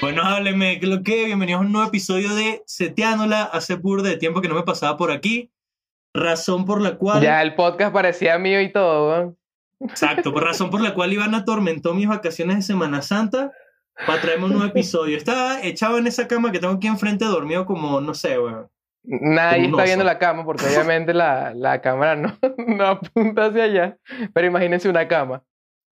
Bueno, hábleme, ¿qué es lo que? Bienvenidos a un nuevo episodio de Seteándola. Hace pur de tiempo que no me pasaba por aquí. Razón por la cual. Ya el podcast parecía mío y todo. Exacto, por razón por la cual Iván atormentó mis vacaciones de Semana Santa para traerme un nuevo episodio. Estaba echado en esa cama que tengo aquí enfrente dormido como, no sé, weón. Nadie está viendo la cama porque obviamente la, la cámara no, no apunta hacia allá. Pero imagínense una cama.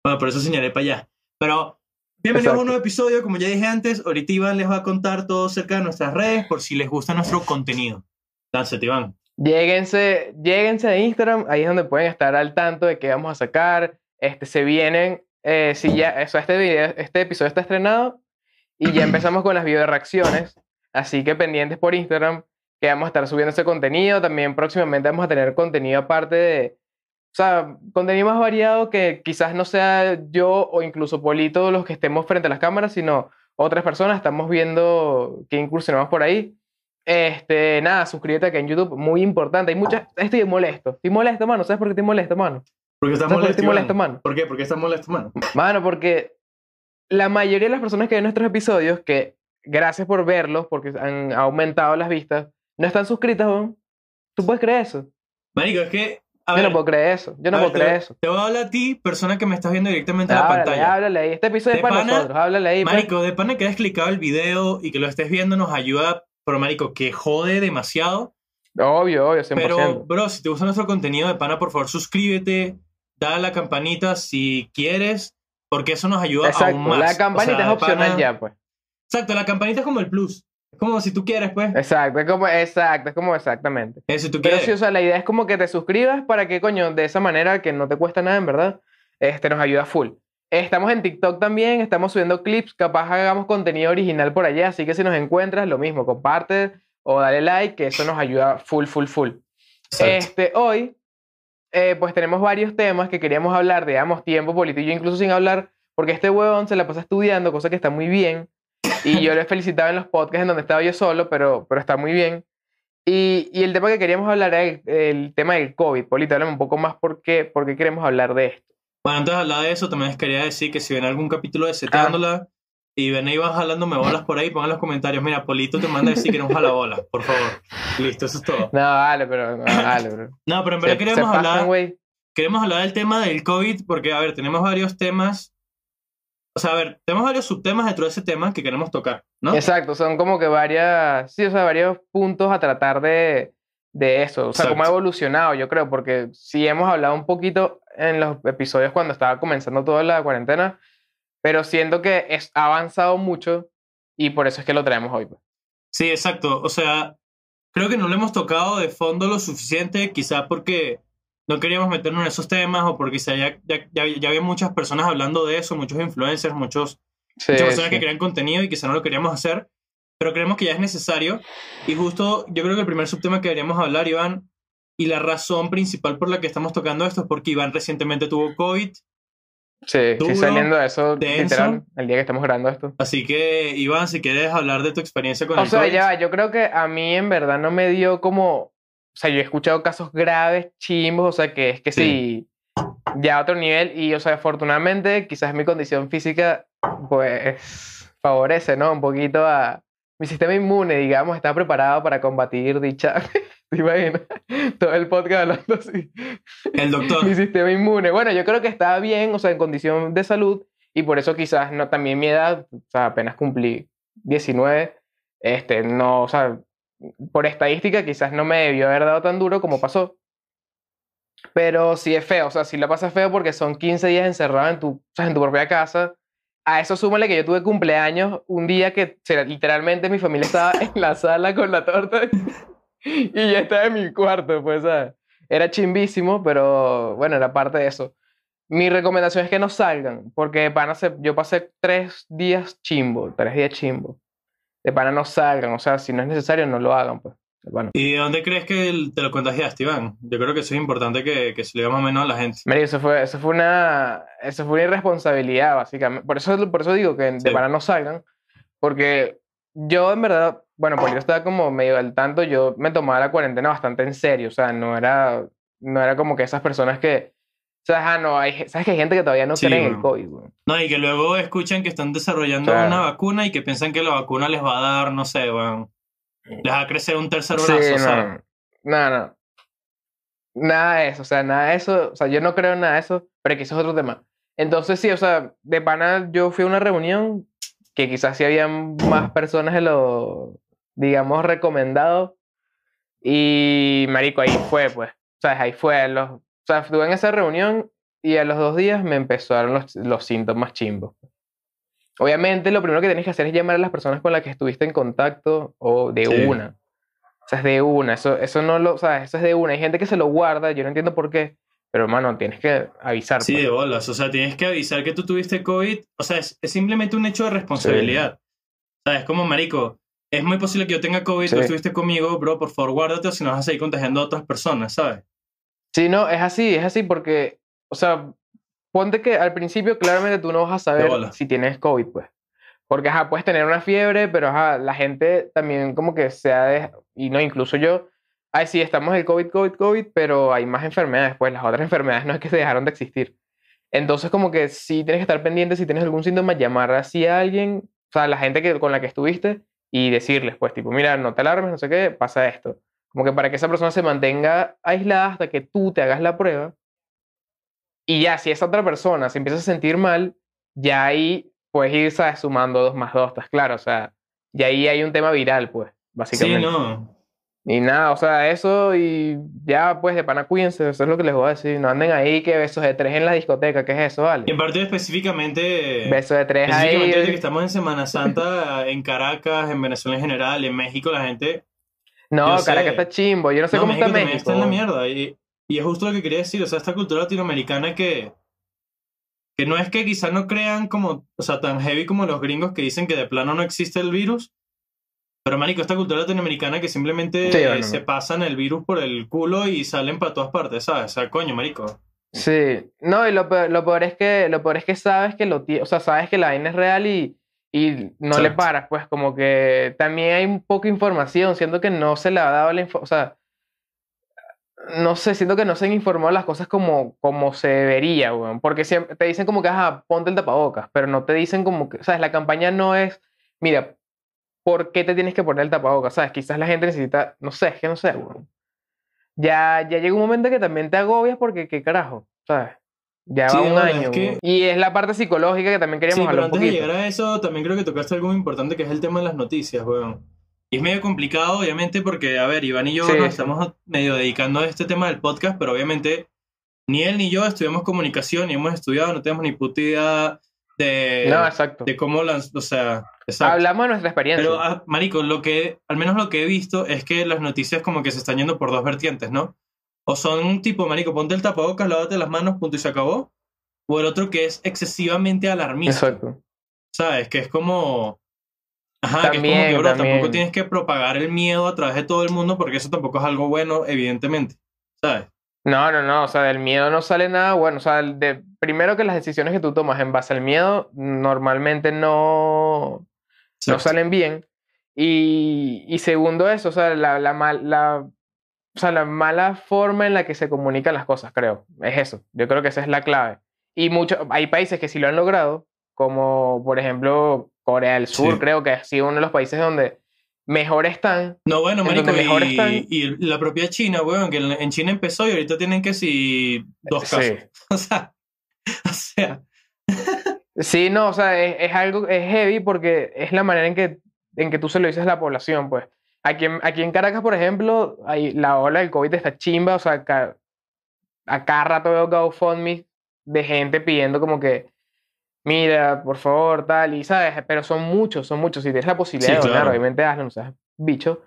Bueno, por eso señalé para allá. Pero bienvenidos a Exacto. un nuevo episodio. Como ya dije antes, ahorita Iván les va a contar todo acerca de nuestras redes por si les gusta nuestro contenido. Lánzate, Iván. Lléguense, lléguense a Instagram, ahí es donde pueden estar al tanto de qué vamos a sacar. Este, se vienen, eh, si ya, eso, este, video, este episodio está estrenado y ya empezamos con las video reacciones. Así que pendientes por Instagram, que vamos a estar subiendo ese contenido. También próximamente vamos a tener contenido aparte de, o sea, contenido más variado que quizás no sea yo o incluso Polito los que estemos frente a las cámaras, sino otras personas. Estamos viendo que incursionamos por ahí. Este, nada, suscríbete aquí en YouTube, muy importante. Hay muchas. Estoy molesto. Estoy molesto, mano. ¿Sabes por qué estoy molesto, mano? Porque estás ¿Sabes por qué molesto, estoy molesto, mano? ¿Por qué? Porque estás molesto, mano. Mano, porque la mayoría de las personas que ven nuestros episodios, que gracias por verlos, porque han aumentado las vistas, no están suscritas, weón. ¿Tú puedes creer eso? Marico, es que. A Yo ver, no puedo creer eso. Yo no a ver, puedo creer te, eso. Te voy a hablar a ti, persona que me estás viendo directamente en la Háblale, pantalla. háblale ahí. Este episodio De es para pana, nosotros. Háblale ahí. pues. Marico, de pana que hayas clicado el video y que lo estés viendo nos ayuda, pero Marico, que jode demasiado. Obvio, obvio, 100%. Pero, bro, si te gusta nuestro contenido de pana, por favor, suscríbete, dale a la campanita si quieres, porque eso nos ayuda Exacto. aún más. La campanita O sea, es opcional pana- ya, pues. Exacto, la campanita es como el plus. Es como si tú quieres, pues. Exacto, es como, exacto, es como exactamente. Eh, si tú Pero quieres. sí, o sea, la idea es como que te suscribas para que, coño, de esa manera que no te cuesta nada, en verdad, este, nos ayuda full. Estamos en TikTok también, estamos subiendo clips, capaz hagamos contenido original por allá, así que si nos encuentras, lo mismo, comparte o dale like, que eso nos ayuda full, full, full. Exacto. Este, hoy, eh, pues tenemos varios temas que queríamos hablar, digamos, tiempo político, incluso sin hablar, porque este huevón se la pasa estudiando, cosa que está muy bien, y yo le felicitaba en los podcasts en donde estaba yo solo, pero, pero está muy bien. Y, y el tema que queríamos hablar era el, el tema del COVID. Polito, háblame un poco más por qué, por qué queremos hablar de esto. Bueno, antes de hablar de eso, también les quería decir que si ven algún capítulo Ah. de Seteándola y ven ahí vas jalándome bolas por ahí, pongan en los comentarios. Mira, Polito te manda a decir que no jala bolas, por favor. Listo, eso es todo. No, dale, pero no, dale, bro. No, pero en Se, verdad se queremos pasan, hablar. güey. queremos hablar del tema del COVID porque, a ver, tenemos varios temas. O sea, a ver, tenemos varios subtemas dentro de ese tema que queremos tocar, ¿no? Exacto, son como que varias, sí, o sea, varios puntos a tratar de, de eso. O sea, cómo ha evolucionado, yo creo, porque sí hemos hablado un poquito en los episodios cuando estaba comenzando toda la cuarentena, pero siento que es, ha avanzado mucho y por eso es que lo traemos hoy. pues. Sí, exacto. O sea, creo que no lo hemos tocado de fondo lo suficiente, quizás porque no queríamos meternos en esos temas o porque quizá ya, ya, ya, ya había muchas personas hablando de eso, muchos influencers, muchos, Sí, muchas personas sí. que crean contenido y quizá no lo queríamos hacer, pero creemos que ya es necesario. Y justo yo creo que el primer subtema que deberíamos hablar, Iván, y la razón principal por la que estamos tocando esto es porque Iván recientemente tuvo COVID. Sí, duro, sí, saliendo de eso, denso. literal, el día que estamos grabando esto. Así que, Iván, si quieres hablar de tu experiencia con O el sea, COVID. ya va, yo creo que a mí en verdad no me dio como, o sea, yo he escuchado casos graves, chimbos, o sea, que es que sí, ya a otro nivel y, o sea, afortunadamente quizás mi condición física, pues, favorece, ¿no? Un poquito a mi sistema inmune, digamos, está preparado para combatir dicha, ¿te imaginas? Todo el podcast hablando así. El doctor. Mi sistema inmune. Bueno, yo creo que está bien, o sea, en condición de salud, y por eso quizás no, también mi edad, o sea, apenas cumplí 19, este, no, o sea, por estadística quizás no me debió haber dado tan duro como pasó. Pero sí es feo, o sea, sí la pasa feo porque son 15 días encerrado en tu, o sea, en tu propia casa. A eso súmale que yo tuve cumpleaños un día que literalmente mi familia estaba en la sala con la torta y yo estaba en mi cuarto, pues, ¿sabes? Era chimbísimo, pero bueno, era parte de eso. Mi recomendación es que no salgan, porque de pana se- yo pasé tres días chimbo, tres días chimbo. De pana no salgan, o sea, si no es necesario, no lo hagan, pues. Bueno, ¿Y de dónde crees que te lo contagiaste, Iván? Yo creo que eso es importante que, que se le diga más o menos a la gente. Mira, eso fue, eso fue una, eso fue una irresponsabilidad, básicamente. Por eso, por eso digo que de Sí. pana no salgan, porque yo en verdad, bueno, Polito estaba como medio al tanto, yo me tomaba la cuarentena bastante en serio, o sea, no era, no era como que esas personas que, sea, ah, no, hay, sabes que hay gente que todavía no Sí, cree en el. COVID, weón. No, y que luego escuchan que están desarrollando Claro. una vacuna y que piensan que la vacuna les va a dar, no sé, weón. Les va a crecer un tercer Sí, brazo, ¿sabes? no, no, no. Nada de eso, o sea, nada de eso, o sea, yo no creo en nada de eso, pero que eso es otro tema. Entonces, sí, o sea, de pana yo fui a una reunión que quizás sí habían más personas de lo, digamos, recomendado. Y, marico, ahí fue, pues, ¿sabes? Ahí fue, los, o sea, estuve en esa reunión y a los dos días me empezaron los, los síntomas chimbos. Obviamente, lo primero que tienes que hacer es llamar a las personas con las que estuviste en contacto o de Sí. una. O sea, es de una. Eso, eso no lo, o sea, eso es de una. Hay gente que se lo guarda, yo no entiendo por qué. Pero, hermano, tienes que avisar. Sí, pues. de bolas. O sea, tienes que avisar que tú tuviste COVID. O sea, es, es simplemente un hecho de responsabilidad. O sea, es como, marico, es muy posible que yo tenga COVID, tú Sí. estuviste conmigo, bro, por favor, guárdate o si no vas a seguir contagiando a otras personas, ¿sabes? Sí, no, es así, es así porque, o sea, ponte que al principio claramente tú no vas a saber si tienes COVID, pues. Porque, ajá, puedes tener una fiebre, pero, ajá, la gente también como que se ha de... Y no, incluso yo, ay, sí, estamos el COVID, COVID, COVID, pero hay más enfermedades, pues las otras enfermedades no es que se dejaron de existir. Entonces, como que sí tienes que estar pendiente si tienes algún síntoma, llamar así a alguien, o sea, a la gente que, con la que estuviste y decirles, pues, tipo, mira, no te alarmes, no sé qué, pasa esto. Como que para que esa persona se mantenga aislada hasta que tú te hagas la prueba. Y ya, si esa otra persona se empieza a sentir mal, ya ahí puedes ir, ¿sabes? Sumando dos más dos, estás claro. O sea, y ahí hay un tema viral, pues, Sí, básicamente. no. Y nada, o sea, eso y ya, pues, de pana cuídense, eso es lo que les voy a decir. No anden ahí que besos de tres en la discoteca, ¿qué es eso, Y vale? en parte específicamente... Besos de tres ahí. Específicamente ahorita que estamos en Semana Santa, en Caracas, en Venezuela en general, en México, la gente... No. Caracas está chimbo. Yo no sé No, cómo México está México. está en la mierda. Y, y es justo lo que quería decir. O sea, esta cultura latinoamericana que... Que no es que quizás no crean como... O sea, tan heavy como los gringos que dicen que de plano no existe el virus. Pero, marico, esta cultura latinoamericana que simplemente Sí, eh, se pasan el virus por el culo y salen para todas partes, ¿sabes? O sea, coño, marico. Sí, no, y lo peor, lo peor es que lo peor es que sabes que lo o sea, sabes que la vaina es real y, y no le Exacto. paras, pues como que también hay un poco de información, siento que no se le ha dado la info, o sea, no sé, siento que no se han informado las cosas como, como se debería, weón, porque siempre te dicen como que, ajá, ponte el tapabocas, pero no te dicen como que, sabes, la campaña no es, mira, ¿por qué te tienes que poner el tapabocas? ¿Sabes? Quizás la gente necesita, no sé, es que no sé, weón. Ya, ya llega un momento que también te agobias porque, ¿qué carajo? ¿Sabes? Ya Sí, va un bueno, es año, que-. Y es la parte psicológica que también queríamos Sí, pero hablar un antes de poquito. llegar a eso, también creo que tocaste algo muy importante que es el tema de las noticias, weón. Y es medio complicado, obviamente, porque, a ver, Iván y yo Sí, nos estamos medio dedicando a este tema del podcast, pero obviamente ni él ni yo estudiamos comunicación, ni hemos estudiado, no tenemos ni puta idea de, No, exacto. de cómo las, o sea, exacto. Hablamos de nuestra experiencia. Pero, ah, marico, lo que, al menos lo que he visto es que las noticias como que se están yendo por dos vertientes, ¿no? O son un tipo, marico, ponte el tapabocas, lávate las manos, punto y se acabó. O el otro que es excesivamente alarmista. exacto. ¿Sabes? Que es como. Ajá, que es como También, que, bro, también. tampoco tienes que propagar el miedo a través de todo el mundo porque eso tampoco es algo bueno, evidentemente. ¿Sabes? No, no, no, o sea, del miedo no sale nada bueno, o sea, de, primero que las decisiones que tú tomas en base al miedo normalmente no, no salen bien. Y, y segundo eso, o sea, la, la, mal- la, o sea, la mala forma en la que se comunican las cosas, creo. Es eso. Yo creo que esa es la clave. Y mucho, hay países que sí lo han logrado, como por ejemplo Corea del Sur, Sí. creo que ha sido uno de los países donde mejor están. No, bueno, en marico, mejor y, están. y la propia China, weón, que en en China empezó y ahorita tienen que si dos casos. Sí. O sea, o sea, Sí, no, o sea, es, es algo, es heavy porque es la manera en que, en que tú se lo dices a la población, pues. Aquí en, aquí en Caracas, por ejemplo, hay, la ola del COVID está chimba, o sea, ca- a cada rato veo GoFundMe de gente pidiendo como que, mira, por favor, tal, y sabes, pero son muchos, son muchos. Si tienes la posibilidad Sí, donar, claro. obviamente hazlo, no seas bicho,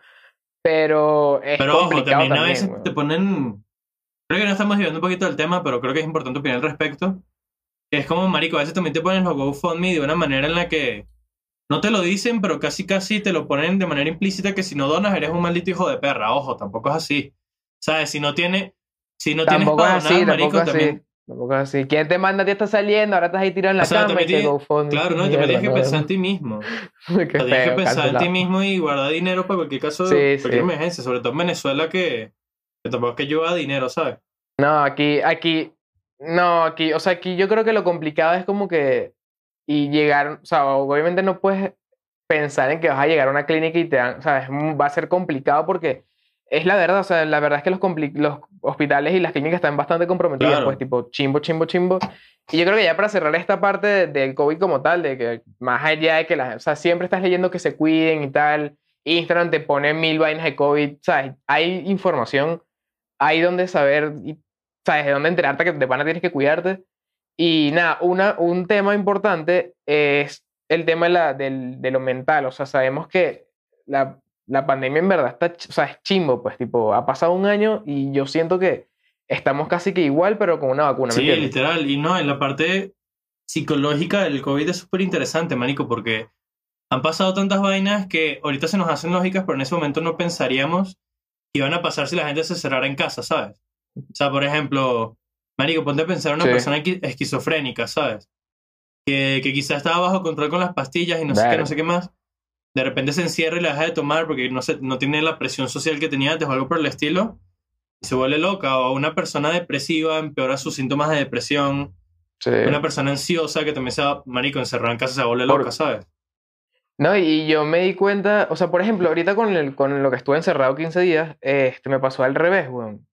pero es pero ojo, complicado también a veces weón. te ponen. Creo que no estamos viviendo un poquito del tema, pero creo que es importante opinar al respecto. Que es como, marico, a veces también te ponen los GoFundMe de una manera en la que no te lo dicen, pero casi casi te lo ponen de manera implícita que si no donas eres un maldito hijo de perra. Ojo, tampoco es así. ¿Sabes? Si no tiene, si no tienes Tampoco para es donar, así, marico, tampoco es así. también Tampoco así. ¿Quién te manda a ti está saliendo? Ahora estás ahí tirado en la O sea, cama y GoFundMe. Claro, no, también tienes que pensar en ti mismo. Qué Tienes que pensar en ti mismo y guardar dinero para cualquier caso, Sí, cualquier sí. emergencia, sobre todo en Venezuela que, que tampoco es que lleva dinero, ¿sabes? No, aquí, aquí, no, aquí, o sea, aquí yo creo que lo complicado es como que, y llegar, o sea, obviamente no puedes pensar en que vas a llegar a una clínica y te dan, o sea, va a ser complicado porque es la verdad, o sea, la verdad es que los, los hospitales y las clínicas están bastante comprometidas, Claro. pues, tipo, chimbo, chimbo, chimbo. Y yo creo que ya para cerrar esta parte de- del COVID como tal, de que más allá de que las, o sea, siempre estás leyendo que se cuiden y tal, Instagram te pone mil vainas de COVID, ¿sabes? Hay información, hay donde saber, y, ¿sabes? De dónde enterarte que de pana tienes que cuidarte. Y nada, una, un tema importante es el tema de, la, del, de lo mental, o sea, sabemos que la, la pandemia en verdad está, o sea, es chimbo, pues, tipo, ha pasado un año y yo siento que estamos casi que igual, pero con una vacuna, ¿me Sí, literal. Y no, en la parte psicológica del COVID es súper interesante, manico, porque han pasado tantas vainas que ahorita se nos hacen lógicas, pero en ese momento no pensaríamos que iban a pasar si la gente se cerrara en casa, ¿sabes? O sea, por ejemplo, marico, ponte a pensar en una Sí. persona esqui- esquizofrénica, ¿sabes? Que, que quizás estaba bajo control con las pastillas y no sé qué, no sé qué más. De repente se encierra y la deja de tomar porque no, se, no tiene la presión social que tenía antes o algo por el estilo. Y se vuelve loca. O una persona depresiva empeora sus síntomas de depresión. Sí. Una persona ansiosa que también se va, marico, encerrada en casa se vuelve Por- loca, ¿sabes? No, y yo me di cuenta, o sea, por ejemplo, ahorita con, el, con lo que estuve encerrado 15 días, este, me pasó al revés, weón.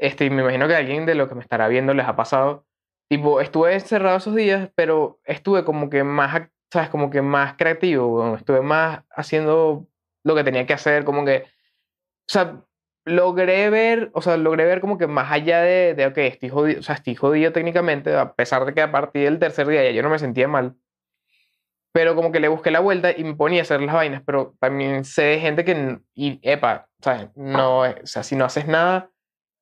Este, me imagino que alguien de lo que me estará viendo les ha pasado. Tipo, estuve encerrado esos días, pero estuve como que más, ¿sabes? Como que más creativo, weón. Estuve más haciendo lo que tenía que hacer, como que, o sea, logré ver, o sea, logré ver como que más allá de, de ok, estoy jodido, o sea, estoy jodido técnicamente, a pesar de que a partir del tercer día ya yo no me sentía mal pero como que le busqué la vuelta y me ponía a hacer las vainas, pero también sé de gente que, epa, ¿sabes? No, o sea, si no haces nada,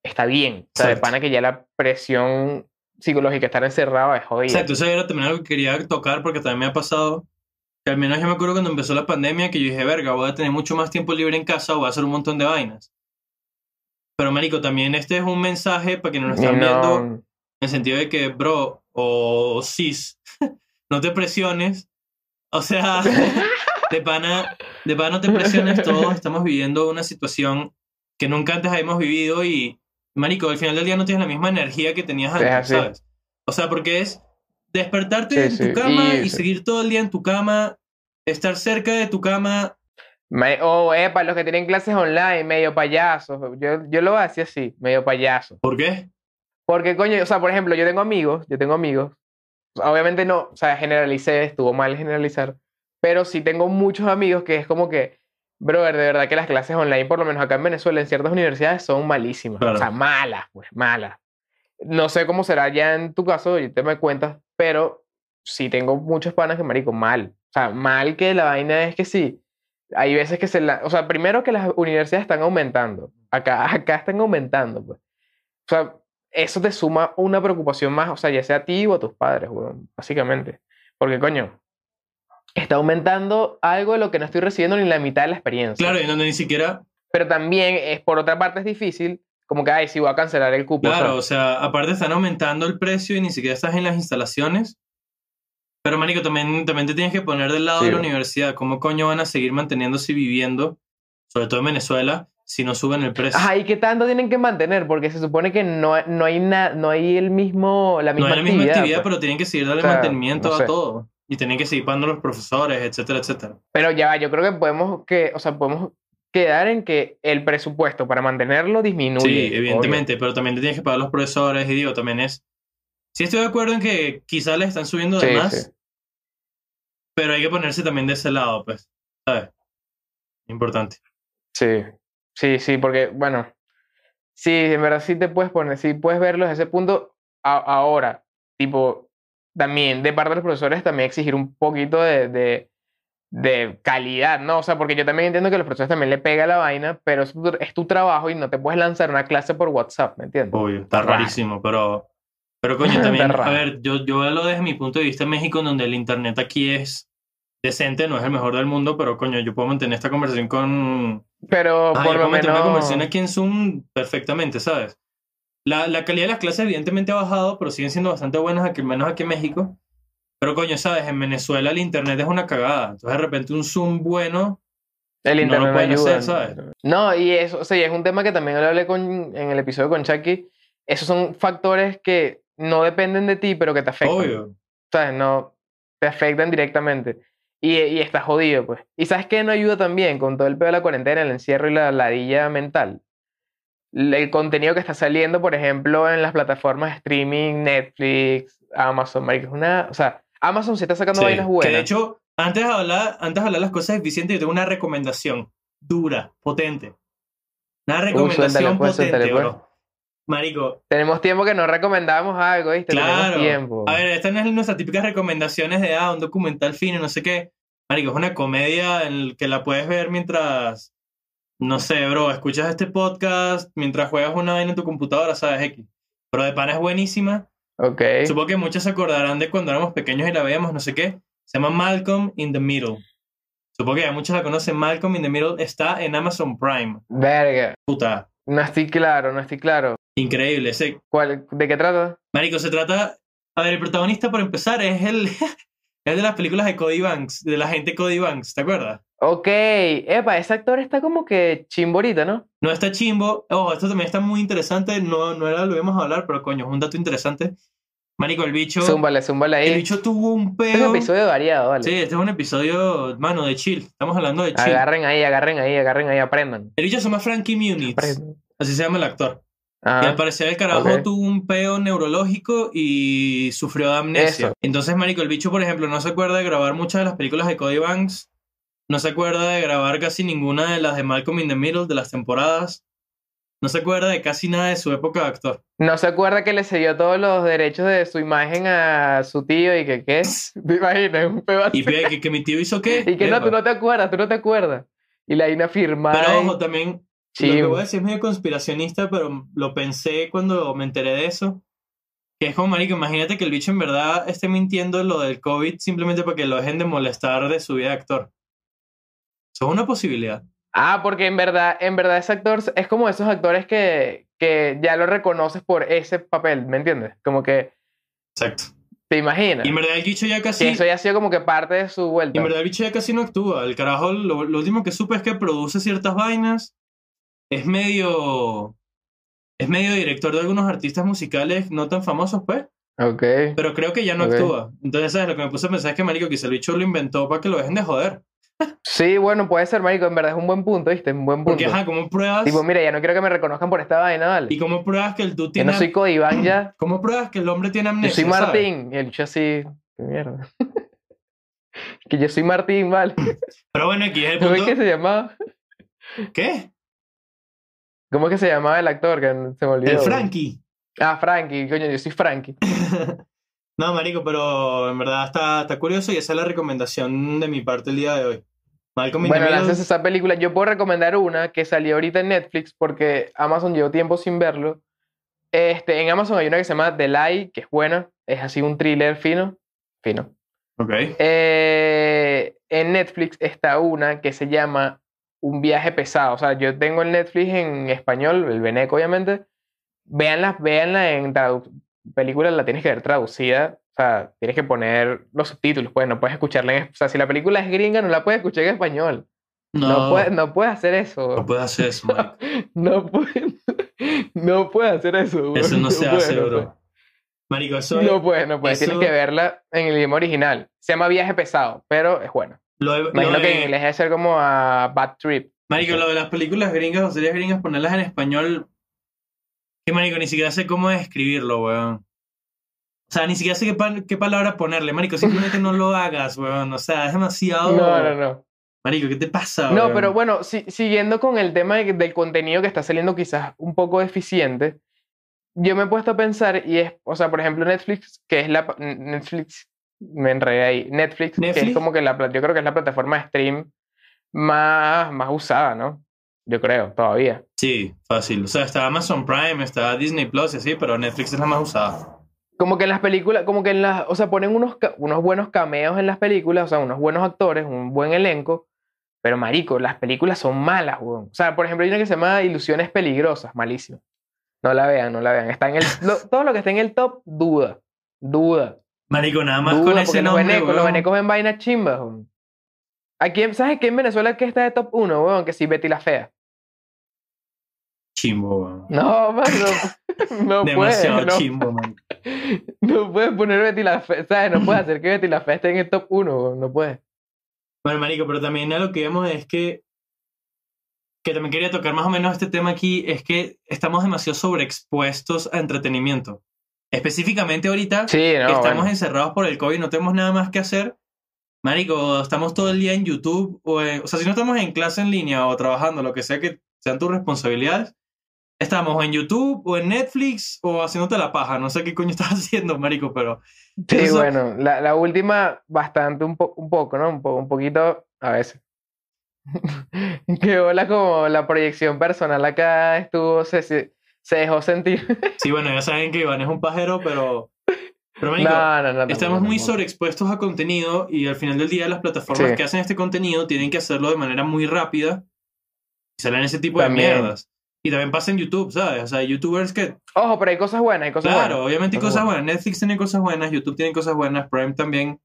está bien. O sea, de pana que ya la presión psicológica, estar encerrado es jodida. Exacto, eso era también algo que quería tocar porque también me ha pasado. Que al menos yo me acuerdo cuando empezó la pandemia que yo dije, verga, voy a tener mucho más tiempo libre en casa, voy a hacer un montón de vainas. Pero, marico, también este es un mensaje para quienes nos están viendo, en no, el sentido de que, bro, o cis, no te presiones. O sea, de pana, de pana no te presiones, todos estamos viviendo una situación que nunca antes habíamos vivido y, marico, al final del día no tienes la misma energía que tenías Es antes. ¿sabes? O sea, porque es despertarte Sí, en sí, tu cama y- y, seguir todo el día en tu cama, estar cerca de tu cama. me- oh, epa, los que tienen clases online, medio payasos. Yo, yo lo hacía así, medio payaso. ¿Por qué? Porque, coño, o sea, por ejemplo, yo tengo amigos, yo tengo amigos. o Obviamente no, o sea, generalicé, estuvo mal generalizar. Pero sí tengo muchos amigos que es como que, brother, de verdad que las clases online, por lo menos acá en Venezuela, en ciertas universidades, son malísimas. Claro. O sea, malas, pues, malas. No sé cómo será ya en tu caso, y te me cuentas, pero sí tengo muchos panas que, marico, mal. O sea, mal que la vaina es que sí. Hay veces que se la... O sea, primero que las universidades están aumentando. Acá, acá están aumentando, pues. O sea, eso te suma una preocupación más, o sea, ya sea a ti o a tus padres, weón, básicamente. Porque, coño, está aumentando algo de lo que no estoy recibiendo ni la mitad de la experiencia. Claro, y donde ni siquiera, Pero también, es, por otra parte, es difícil, como que, ay, si voy a cancelar el cupo. claro, ¿sabes? o sea, aparte están aumentando el precio y ni siquiera estás en las instalaciones. Pero, marico, también, también te tienes que poner del lado Sí. de la universidad. ¿Cómo coño van a seguir manteniéndose y viviendo, sobre todo en Venezuela, si no suben el precio? Ajá, ¿y qué tanto tienen que mantener? Porque se supone que no, no hay na- no hay el mismo, la no misma hay la misma actividad. actividad, pues. pero tienen que seguir darle O sea, mantenimiento no a todo. Y tienen que seguir pagando los profesores, etcétera, etcétera. Pero ya yo creo que podemos que, o sea, podemos quedar en que el presupuesto para mantenerlo disminuye. Sí, obvio. evidentemente, pero también te tienes que pagar a los profesores y digo, también es... Sí estoy de acuerdo en que quizás le están subiendo de Sí, más, sí. pero hay que ponerse también de ese lado, pues, ¿sabes? Importante. Sí, sí, sí, porque, bueno, sí, en verdad sí te puedes poner, sí puedes verlo desde ese punto a- ahora, tipo, también de parte de los profesores también exigir un poquito de, de, de calidad, ¿no? O sea, porque yo también entiendo que a los profesores también le pega la vaina, pero es tu, es tu trabajo y no te puedes lanzar una clase por WhatsApp, ¿me entiendes? Obvio, está Raro. rarísimo, pero, pero coño, también, a ver, yo, yo hablo desde mi punto de vista en México, donde el internet aquí es decente, no es el mejor del mundo, pero coño, yo puedo mantener esta conversación con... Pero Ah, por yo lo puedo mantener una menos... conversación aquí en Zoom perfectamente, ¿sabes? La, la calidad de las clases evidentemente ha bajado, pero siguen siendo bastante buenas, aquí, al menos aquí en México. Pero coño, ¿sabes? En Venezuela el internet es una cagada. Entonces de repente un Zoom bueno... El No internet lo no, pueden ayuda. hacer, ¿sabes? No, y eso, o sea, y es un tema que también lo hablé con, en el episodio con Chucky. Esos son factores que no dependen de ti, pero que te afectan. Obvio. ¿Sabes? No, te afectan directamente. Y, y estás jodido, pues. Y ¿sabes qué no ayuda también con todo el pedo de la cuarentena, el encierro y la ladilla mental? El contenido que está saliendo, por ejemplo, en las plataformas de streaming, Netflix, Amazon, marico, es una... O sea, Amazon se está sacando Sí, vainas buenas. Que de hecho, antes de hablar, antes de hablar las cosas eficientes, yo tengo una recomendación dura, potente. Una recomendación pues, potente, pues. bro. Marico, Tenemos tiempo que no recomendábamos algo, ¿viste? claro. Tenemos tiempo. A ver, esta no es nuestras típicas recomendaciones de ah, un documental fino, no sé qué. Marico, es una comedia en el que la puedes ver mientras, no sé, bro, escuchas este podcast, mientras juegas una vaina en tu computadora, sabes, X. Pero de pana es buenísima. Ok. Supongo que muchos se acordarán de cuando éramos pequeños y la veíamos, no sé qué. Se llama Malcolm in the Middle. Supongo que ya muchos la conocen. Malcolm in the Middle está en Amazon Prime. Verga. Puta, No estoy claro, no estoy claro. increíble. Ese, ¿Cuál, ¿De qué trata? marico, se trata... A ver, el protagonista, por empezar, es el... es de las películas de Cody Banks, de la gente Cody Banks, ¿te acuerdas? Ok. Epa, ese actor está como que chimborita, ¿no? No está chimbo. Oh, esto también está muy interesante. No, no era lo que íbamos a hablar, pero coño, es un dato interesante. Marico, el bicho... Zúmbale, zúmbale El ahí. bicho tuvo un Este es un episodio variado, vale. Sí, este es un episodio, mano, de chill. Estamos hablando de chill. Agarren ahí, agarren ahí, agarren ahí, aprendan. El bicho se llama Frankie Muniz. Aprendan. Así se llama el actor. Y Ajá. al parecer el carajo ok. tuvo un peo neurológico y sufrió de amnesia. Eso. Entonces, marico, el bicho, por ejemplo, no se acuerda de grabar muchas de las películas de Cody Banks. No se acuerda de grabar casi ninguna de las de Malcolm in the Middle de las temporadas. No se acuerda de casi nada de su época de actor. No se acuerda que le cedió todos los derechos de su imagen a su tío y que qué. ¿Te imaginas? Un así. Y que, que mi tío hizo qué. Y que no, tú no te acuerdas, tú no te acuerdas. Y la Ina firmada. Pero ojo, también Lo que voy a decir es medio conspiracionista, pero lo pensé cuando me enteré de eso. Que es como, marico, imagínate que el bicho en verdad esté mintiendo lo del COVID simplemente para que lo dejen de molestar de su vida de actor. Es una posibilidad. Ah, porque en verdad, en verdad ese actor es como esos actores que, que ya lo reconoces por ese papel, ¿me entiendes? Como que Exacto. te imaginas. Y en verdad el bicho ya Que casi... eso ya ha sido como que parte de su y vuelta. en verdad el bicho ya casi no actúa. El carajo, lo, lo último que supe es que produce ciertas vainas. Es medio... Es medio director de algunos artistas musicales no tan famosos, pues. Ok. Pero creo que ya no actúa. Entonces, ¿sabes? Lo que me puse a pensar es que, marico, quizá el bicho lo inventó para que lo dejen de joder. Sí, bueno, puede ser, marico. En verdad es un buen punto, ¿viste? Un buen punto. Porque, ajá, ¿cómo pruebas? Tipo, mira, ya no quiero que me reconozcan por esta vaina, ¿vale? ¿Y cómo pruebas que el tú Yo tiene... no soy Codiván ya. ¿Cómo pruebas que el hombre tiene Yo amnesia? soy sabes? Martín. Y el bicho así. Qué mierda. que yo soy Martín, ¿vale? Pero bueno, aquí es el ¿Cómo es punto... que se llamaba? ¿Qué? ¿Cómo es que se llamaba el actor? Que se me olvidó. El Frankie. Ah, Frankie. Coño, yo soy Frankie. no, marico, pero en verdad está, está curioso y esa es la recomendación de mi parte el día de hoy. Malcolm in the Bueno, Middle- a esa película. Yo puedo recomendar una que salió ahorita en Netflix porque Amazon llevó tiempo sin verlo. Este, en Amazon hay una que se llama The Lie, que es buena. Es así un thriller fino. Fino. Ok. Eh, en Netflix está una que se llama Un viaje pesado. O sea, yo tengo el Netflix en español, el Beneco, obviamente. Véanla, véanla en película, la tienes que ver traducida. O sea, tienes que poner los subtítulos, pues no puedes escucharla en... O sea, si la película es gringa, no la puedes escuchar en español. No, No, puedes, no puedes hacer eso. no puedes hacer eso, marico. No puedes, no puedes hacer eso. Eso no se hace, no bro. Marico, eso. No puedes, no puedes. Tienes que verla en el idioma original. Se llama Viaje Pesado, pero es bueno. lo de- lo Imagino que en inglés debe ser como a Bad Trip. Marico, lo de las películas gringas o series gringas, ponerlas en español. Que marico, ni siquiera sé cómo describirlo, weón. O sea, ni siquiera sé qué, pa- qué palabra ponerle, marico. Simplemente no lo hagas, weón. O sea, es demasiado. No, no, no. Marico, ¿qué te pasa, No, weón? pero bueno, si- siguiendo con el tema de- del contenido que está saliendo quizás un poco deficiente, yo me he puesto a pensar y es, o sea, por ejemplo, Netflix, que es la, Netflix, me enredé ahí, Netflix, que ¿Netflix? es como que la, yo creo que es la plataforma de stream más, más usada, ¿no? Yo creo, todavía. Sí, fácil. O sea, está Amazon Prime, está Disney Plus y así, pero Netflix es la más usada. Como que en las películas, como que en las, o sea, ponen unos, unos buenos cameos en las películas, o sea, unos buenos actores, un buen elenco, pero marico, las películas son malas, weón. O sea, por ejemplo, hay una que se llama Ilusiones Peligrosas, malísima. No la vean, no la vean. Está en el, lo- todo lo que está en el top, duda. Duda. Marico, nada más duda, con ese los nombre, venecos, los venecos ven vainas chimbas. weón. Aquí, ¿sabes qué en Venezuela que está de top 1, weón? Que sí, Betty la Fea. Chimbo, weón. No, man, no, no Demasiado puedes. No, chimbo, man. no puedes poner Betty la Fea, ¿sabes? No puedes hacer que Betty la Fea esté en el top 1, weón. No puedes. Bueno, marico, pero también a lo que vemos es que que también quería tocar más o menos este tema aquí es que estamos demasiado sobreexpuestos a entretenimiento. Específicamente ahorita Sí, no, que estamos bueno. encerrados por el COVID, no tenemos nada más que hacer. Marico, estamos todo el día en YouTube, o, en- o sea, si no estamos en clase en línea o trabajando, lo que sea que sean tus responsabilidades, estamos en YouTube o en Netflix o haciéndote la paja. No sé qué coño estás haciendo, Marico, pero Sí, Eso- bueno, la, la última bastante, un, po- un poco, ¿no? Un, po- un poquito a veces. que hola como la proyección personal acá estuvo, se, se, dejó sentir. sí, bueno, ya saben que Iván es un pajero, pero, pero Marico, no, no, no, Estamos muy sobreexpuestos a contenido y al final del día las plataformas Sí. que hacen este contenido tienen que hacerlo de manera muy rápida y salen ese tipo También. de mierdas. Y también pasa en YouTube, ¿sabes? O sea, hay youtubers que, Ojo, pero hay cosas buenas, hay cosas claro, buenas. obviamente hay Cosas cosas buenas. Netflix tiene cosas buenas, YouTube tiene cosas buenas, Prime también.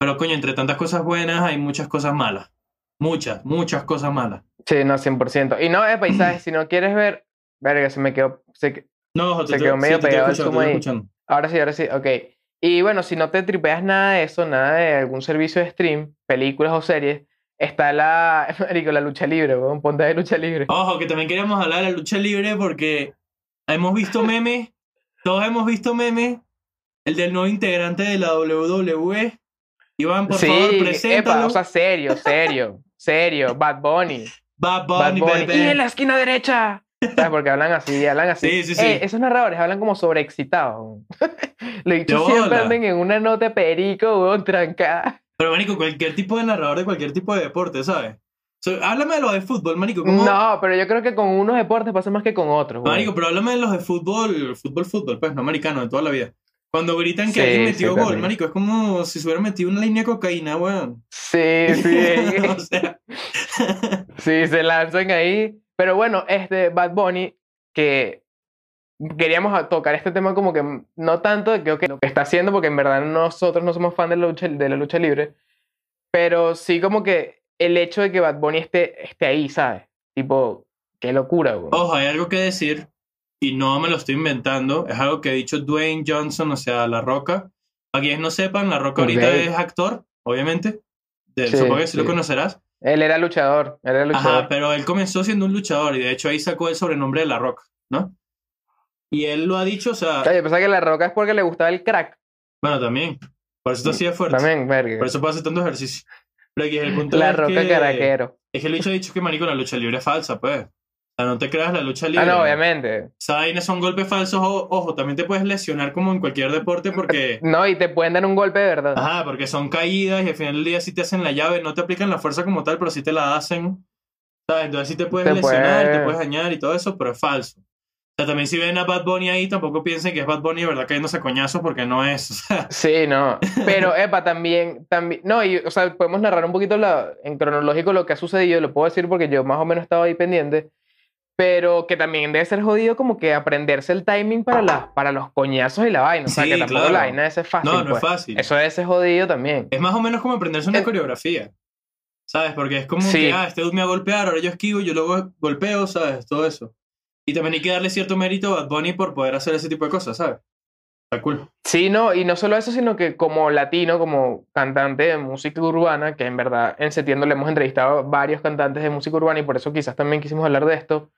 Pero coño, entre tantas cosas buenas hay muchas cosas malas. Muchas, muchas cosas malas. Sí, no, 100%. Y no es paisaje, si no quieres ver, verga, se me quedó, se que- No, ojo, te Se estoy- quedó medio sí, te pegado el te estoy ahí. escuchando. Ahora sí, ahora sí, ok. Y bueno, si no te tripeas nada de eso, nada de algún servicio de stream, películas o series, está la, marico, la lucha libre, weón, ponte de lucha libre. Ojo, que también queríamos hablar de la lucha libre porque hemos visto memes, todos hemos visto memes, el del nuevo integrante de la WWE. Iván, por sí, favor, epa, preséntalo. o sea, serio, serio, serio, Bad Bunny. Bad Bad Bunny, Bunny. baby. Y en la esquina derecha. ¿Sabes? Porque hablan así, hablan así. Sí, sí, sí. Eh, esos narradores hablan como sobreexcitados. Lo he dicho siempre andan en una nota de perico, weón, trancada. Pero, marico, cualquier tipo de narrador de cualquier tipo de deporte, ¿sabes? So, háblame de los de fútbol, marico. ¿cómo? No, pero yo creo que con unos deportes pasa más que con otros. weón. Marico, pero háblame de los de fútbol, fútbol, fútbol, pues, no americano, de toda la vida. Cuando gritan que Sí, alguien sí, metió gol, también. marico, es como si se hubiera metido una línea de cocaína, weón. Sí, sí. o sea, Sí, se lanzan ahí. Pero bueno, este Bad Bunny, que queríamos tocar este tema como que no tanto de que ok, lo que está haciendo, porque en verdad nosotros no somos fan de la lucha, de la lucha libre, pero sí como que el hecho de que Bad Bunny esté, esté ahí, ¿sabes? Tipo, qué locura, güey. Ojo, hay algo que decir, y no me lo estoy inventando, es algo que ha dicho Dwayne Johnson, o sea, La Roca. Para quienes no sepan, La Roca ahorita Ok. es actor, obviamente. De- Sí, supongo que sí, lo sí. conocerás. Él era luchador, él era luchador. Ajá, pero él comenzó siendo un luchador y de hecho ahí sacó el sobrenombre de La Roca, ¿no? Y él lo ha dicho, o sea, Oye, pensaba que la roca es porque le gustaba el crack. bueno, también. Por eso así de fuerte. También, verga. Por eso hacer tanto ejercicio. Pero aquí el punto La es roca que, caraquero. es que el bicho ha dicho que marico la lucha libre es falsa, pues. O sea, no te creas la lucha libre. Ah, no, obviamente. Vaina son golpes falsos. o- Ojo, también te puedes lesionar como en cualquier deporte porque. No, y te pueden dar un golpe de verdad. Ajá, porque son caídas y al final del día sí te hacen la llave, no te aplican la fuerza como tal, pero sí te la hacen. ¿Sabes? Entonces sí te puedes Te lesionar, puede- te puedes dañar y todo eso, pero es falso. Sea, también si ven a Bad Bunny ahí, tampoco piensen que es Bad Bunny verdad cayéndose coñazos porque no es. O sea, Sí, no. Pero, epa, también, también, no, y, o sea, podemos narrar un poquito la, en cronológico lo que ha sucedido, lo puedo decir porque yo más o menos estaba ahí pendiente, pero que también debe ser jodido como que aprenderse el timing para, las para los coñazos y la vaina, o sea, Sí, que tampoco claro. la vaina ser fácil, no, no pues. es fácil. Eso debe ser jodido también. Es más o menos como aprenderse una coreografía. ¿Sabes? Porque es como Sí. que, ah, este dude me va a golpear, ahora yo esquivo, yo luego golpeo, ¿sabes? Todo eso. Y también hay que darle cierto mérito a Bad Bunny por poder hacer ese tipo de cosas, ¿sabes? Está cool. Sí, no, y no solo eso, sino que como latino, como cantante de música urbana, que en verdad en septiembre le hemos entrevistado a varios cantantes de música urbana y por eso quizás también quisimos hablar de esto,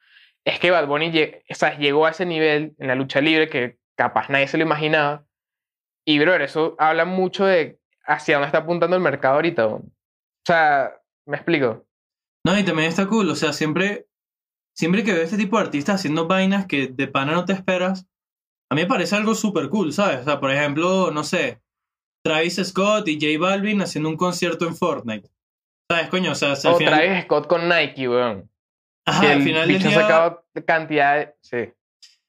es que Bad Bunny lle- o sea, llegó a ese nivel en la lucha libre que capaz nadie se lo imaginaba. Y, bro, eso habla mucho de hacia dónde está apuntando el mercado ahorita. O sea, me explico. No, y también está cool, o sea, siempre, siempre que veo este tipo de artistas haciendo vainas que de pana no te esperas, a mí me parece algo súper cool, ¿sabes? O sea, por ejemplo, no sé, Travis Scott y J Balvin haciendo un concierto en Fortnite. ¿Sabes, coño? O sea, al O final, Travis Scott con Nike, weón. ajá, Que al final del día, sacado cantidad de... Sí.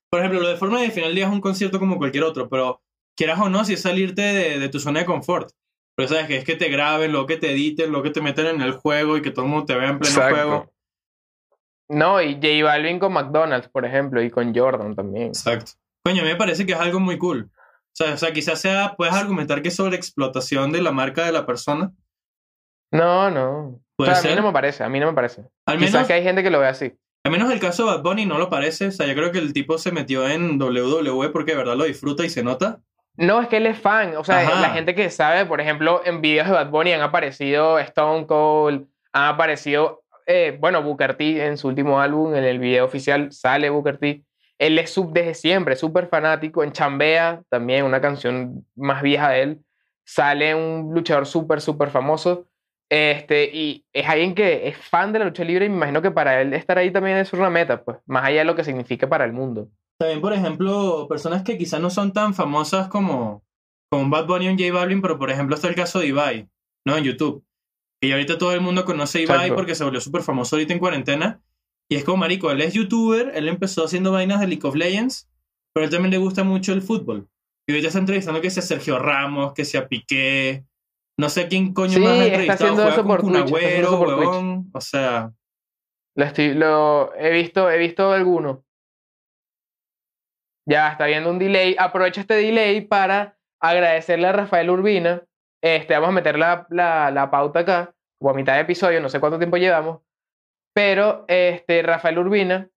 por ejemplo, lo de Fortnite al final del día es un concierto como cualquier otro, pero quieras o no, si es salirte de, de tu zona de confort. Pero sabes que es que te graben, luego que te editen, luego que te meten en el juego y que todo el mundo te vea en pleno Exacto. juego. No, y J Balvin con McDonald's, por ejemplo, y con Jordan también. Exacto. Coño, a mí me parece que es algo muy cool. O sea, o sea, quizás sea, puedes argumentar que es sobre explotación de la marca de la persona. No, no. O Puede sea, a ser. mí no me parece, a mí no me parece. Al Quizás menos, que hay gente que lo ve así. al menos el caso de Bad Bunny no lo parece. O sea, yo creo que el tipo se metió en WWE porque de verdad lo disfruta y se nota. No, es que él es fan. O sea, Ajá. la gente que sabe, por ejemplo, en videos de Bad Bunny han aparecido Stone Cold, han aparecido, eh, bueno, Booker T en su último álbum, en el video oficial sale Booker T. Él es sub desde siempre, súper fanático. En Chambea, también una canción más vieja de él, sale un luchador súper, súper famoso. Este, y es alguien que es fan de la lucha libre y me imagino que para él estar ahí también es una meta, pues, más allá de lo que significa para el mundo. También, por ejemplo, personas que quizás no son tan famosas como, como Bad Bunny o J Balvin, pero por ejemplo está el caso de Ibai, ¿no? En YouTube. Y ahorita todo el mundo conoce a Ibai Exacto. porque se volvió súper famoso ahorita en cuarentena. Y es como, marico, él es youtuber, él empezó haciendo vainas de League of Legends, pero él también le gusta mucho el fútbol. Y ahorita está entrevistando que sea Sergio Ramos, que sea Piqué, no sé quién coño Sí, más ha está entrevistado, haciendo con está haciendo Agüero, por Twitch. huevón. O sea, Lo, estoy- lo he visto, he visto alguno. Ya está viendo un delay. Aprovecho este delay para agradecerle a Rafael Urbina. Este, vamos a meter la, la, pauta acá, como a mitad de episodio, no sé cuánto tiempo llevamos. Pero este, Rafael Urbina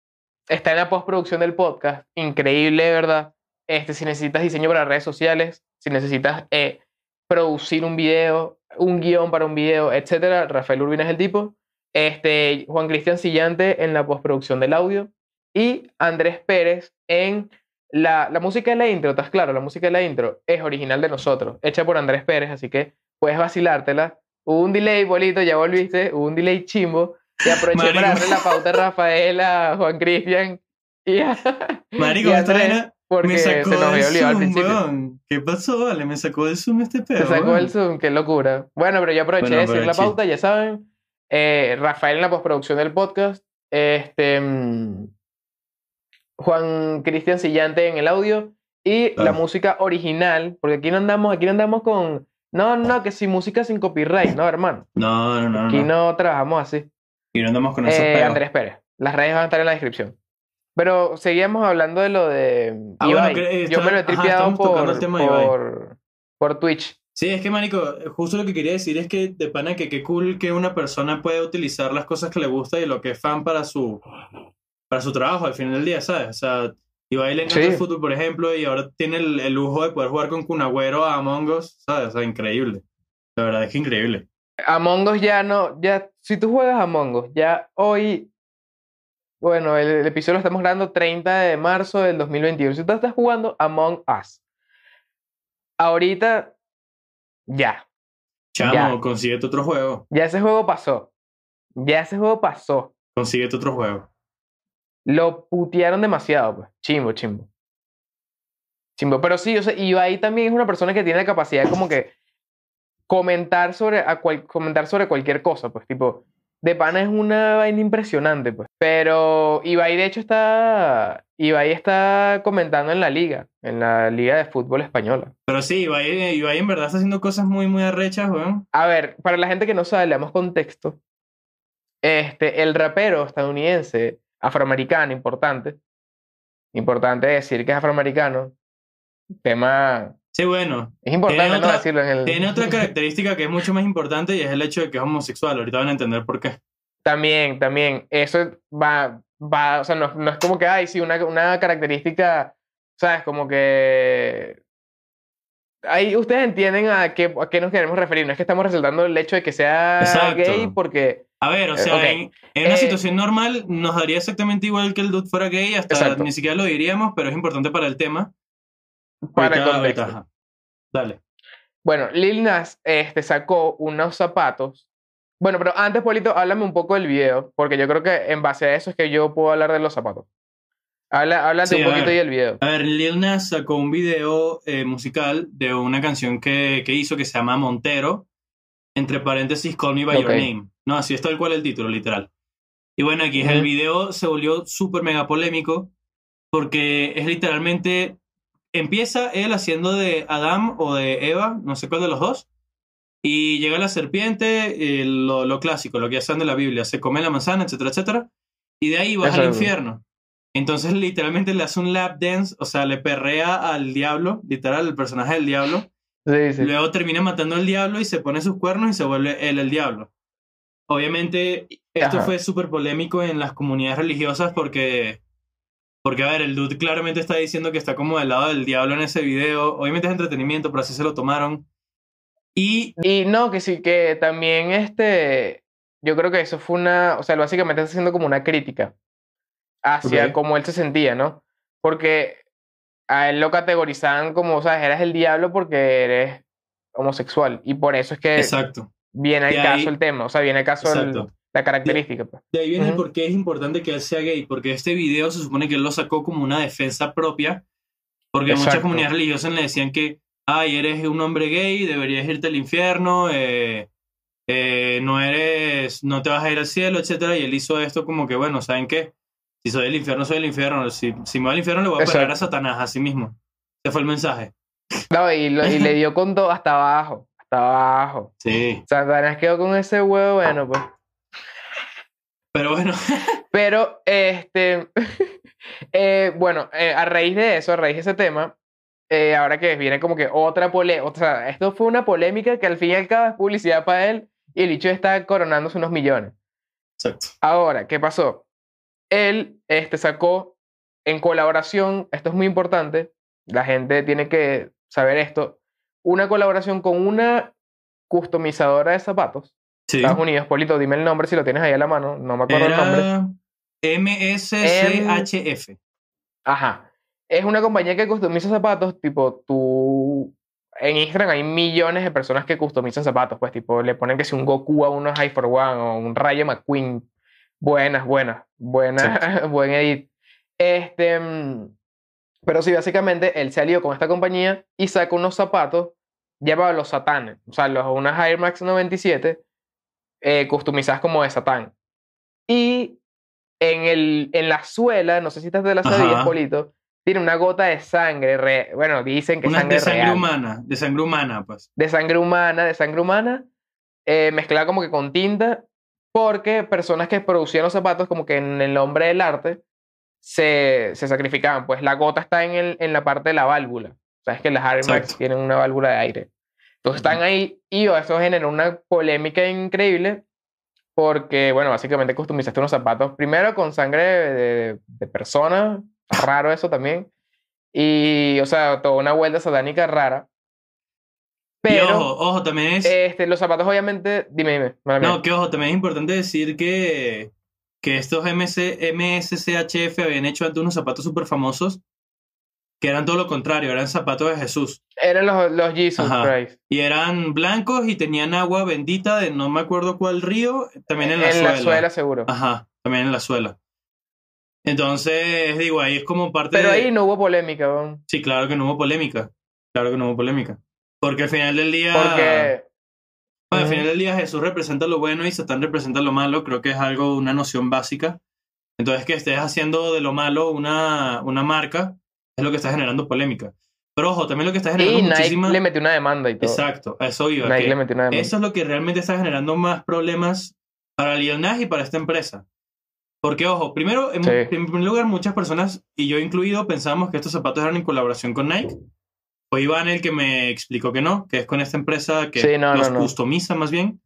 está en la postproducción del podcast. Increíble, verdad. Este, si necesitas diseño para redes sociales, si necesitas eh, producir un video, un guion para un video, etcétera, Rafael Urbina es el tipo. Este, Juan Cristian Sillante en la postproducción del audio y Andrés Pérez en la, la música de la intro, ¿estás claro? La música de la intro es original de nosotros, hecha por Andrés Pérez, así que puedes vacilártela. Hubo un delay, bolito, ya volviste, hubo un delay chimbo. Y aproveché Marico. para darle la pauta a Rafael, a Juan Cristian y a, marico, y a Andrés, porque me se sacó nos del había olvidado al principio. ¿Qué pasó, vale? Me sacó del Zoom este pedo, Se sacó weón. el Zoom, qué locura. Bueno, pero yo aproveché Bueno, de decir la pauta, ya saben. Eh, Rafael en la postproducción del podcast. Este, mm, Juan Cristian Sillante en el audio. Y la música original, porque aquí no andamos, aquí no andamos con. No, no, que si música sin copyright, no, hermano. No, no, no. Aquí no. no trabajamos así. Y no andamos con esos Eh. Andrés Pérez. Las redes van a estar en la descripción. Pero seguíamos hablando de lo de Ah, Ibai. eh, Yo me lo he ajá, tripeado por, por, por Twitch. Sí, es que, marico, justo lo que quería decir es que de pana que qué cool que una persona puede utilizar las cosas que le gusta y lo que es fan para su, para su trabajo al final del día, ¿sabes? O sea, Ibai le encanta Sí. el fútbol, por ejemplo, y ahora tiene el, el lujo de poder jugar con Kun Agüero a Among Us, ¿sabes? O sea, increíble. La verdad es que increíble. Among Us ya no, ya, si tú juegas Among Us, ya hoy, bueno, el, el episodio lo estamos grabando 30 de marzo del 2021. Si tú estás jugando Among Us, ahorita, ya, Chamo, Ya. consíguete otro juego. ya ese juego pasó. Ya ese juego pasó. Consíguete otro juego. Lo putearon demasiado, pues. Chimbo, chimbo. Chimbo. Pero sí, o sea, Ibai también es una persona que tiene la capacidad como que comentar sobre, a cual- comentar sobre cualquier cosa, pues, tipo, de pana es una vaina impresionante, pues. Pero Ibai, de hecho, está, Ibai está comentando en la liga, en la liga de fútbol española. Pero sí, Ibai, Ibai en verdad está haciendo cosas muy, muy arrechas, weón. A ver, para la gente que no sabe, le damos contexto. Este, el rapero estadounidense, afroamericano, importante. Importante decir que es afroamericano. Tema. Sí, bueno. Es importante Tiene no otra- decirlo en el. Tiene otra característica que es mucho más importante y es el hecho de que es homosexual. Ahorita van a entender por qué. También, también. Eso va, va, o sea, no, no es como que, ay, sí, una, una característica, ¿sabes? Como que. Ahí ustedes entienden a qué, a qué nos queremos referir. No es que estamos resaltando el hecho de que sea Exacto. gay porque. A ver, o Eh, sea, en, en una Eh, situación normal nos daría exactamente igual que el dude fuera gay, hasta Exacto. ni siquiera lo diríamos, pero es importante para el tema. Para el contexto. Dale. Bueno, Lil Nas este, sacó unos zapatos. Bueno, pero antes, Polito, háblame un poco del video, porque yo creo que en base a eso es que yo puedo hablar de los zapatos. Habla, háblate Sí, un poquito ver. ahí del video. A ver, Lil Nas sacó un video eh, musical de una canción que, que hizo que se llama Montero, entre paréntesis, Call Me By Your. Name. No, así es tal cual el título, literal. Y bueno, aquí el Ujú. video se volvió súper mega polémico porque es literalmente, empieza él haciendo de Adán o de Eva, no sé cuál de los dos, y llega la serpiente, eh, lo, lo clásico, lo que ya saben de la Biblia, se come la manzana, etcétera, etcétera. y de ahí vas al Exacto. infierno. Entonces literalmente le hace un lap dance, o sea, le perrea al diablo, literal, el personaje del diablo. Sí, sí. Luego termina matando al diablo y se pone sus cuernos y se vuelve él el diablo. Obviamente, esto Ajá. fue súper polémico en las comunidades religiosas porque, porque, a ver, el dude claramente está diciendo que está como del lado del diablo en ese video. Obviamente es entretenimiento, pero así se lo tomaron. Y Y no, que sí, que también este, yo creo que eso fue una, o sea, básicamente está haciendo como una crítica hacia Ok. cómo él se sentía, ¿no? Porque a él lo categorizaban como, o sea, eras el diablo porque eres homosexual. Y por eso es que exacto. viene al de caso ahí- el tema, o sea, viene al caso el- la característica. pues. De ahí viene el por qué es importante que él sea gay, porque este video se supone que él lo sacó como una defensa propia, porque muchas comunidades religiosas le decían que, ay, eres un hombre gay, deberías irte al infierno, eh, eh, no eres, no te vas a ir al cielo, etcétera, y él hizo esto como que, bueno, ¿saben qué? Si soy del infierno, soy del infierno, si, si me voy al infierno le voy a pegar a. Satanás a sí mismo. Ese fue el mensaje. No, y, lo- y le dio con todo hasta abajo, hasta abajo. Sí. Satanás quedó con ese huevo, bueno, pues. Pero bueno, Pero, este, eh, bueno, eh, a raíz de eso, a raíz de ese tema, eh, ahora que viene como que otra polémica, o sea, esto fue una polémica que al fin y al cabo es publicidad para él y el bicho está coronándose unos millones. exacto. Ahora, ¿qué pasó? Él este, sacó en colaboración, esto es muy importante, la gente tiene que saber esto, una colaboración con una customizadora de zapatos. Sí. Estados Unidos, Polito, dime el nombre si lo tienes ahí a la mano, no me acuerdo el nombre. MSCHF. Ajá. Es una compañía que customiza zapatos, tipo, tú... En Instagram hay millones de personas que customizan zapatos, pues, tipo, le ponen que si un Goku a unos High for One o un Rayo McQueen. Buenas, buenas, buenas, buen edit. Este... mm, Pero sí, básicamente, él se alió con esta compañía y saca unos zapatos llamados los Satanes. O sea, los, unas Air Max 97 eh, customizadas como de Satán. Y en, el, en la suela, no sé si estás de la sabías. Polito, tiene una gota de sangre. re- bueno, dicen que Una sangre de sangre real. humana, de sangre humana, pues. De sangre humana, de sangre humana, eh, mezclada como que con tinta, porque personas que producían los zapatos, como que en el nombre del arte, se, se sacrificaban. Pues la gota está en, el, en la parte de la válvula. Sabes que las Air Max tienen una válvula de aire. Entonces están ahí y eso generó una polémica increíble porque, bueno, básicamente customizaste unos zapatos primero con sangre de, de persona, raro eso también, y, o sea, toda una vuelta satánica rara. Y Pero, ojo, ojo, también es... este, los zapatos obviamente, dime, dime. No, que ojo, también es importante decir que, que estos MC, MSCHF habían hecho antes unos zapatos súper famosos que eran todo lo contrario, eran zapatos de Jesús. Eran los, los Jesus Ajá. Christ. Y eran blancos y tenían agua bendita de no me acuerdo cuál río, también en la suela. suela seguro. Ajá, también en la suela. Entonces, digo, ahí es como parte Pero de... ahí no hubo polémica, weón. Sí, claro que no hubo polémica. Claro que no hubo polémica. Porque al final del día... Porque... Bueno, al final del día Jesús representa lo bueno y Satán representa lo malo, creo que es algo, una noción básica. Entonces que estés haciendo de lo malo una, una marca es lo que está generando polémica. Pero ojo, también lo que está Y generando Nike muchísima... le metió una demanda y todo. Exacto, a eso iba. Nike le metió una demanda. eso es lo que realmente está generando más problemas para Lil y para esta empresa. Porque, ojo, primero, en, Sí. en primer lugar, muchas personas, y yo incluido, pensábamos que estos zapatos eran en colaboración con Nike. Fue Iván el que me explicó que no, que es con esta empresa que Sí, no, los no, no. customiza más bien.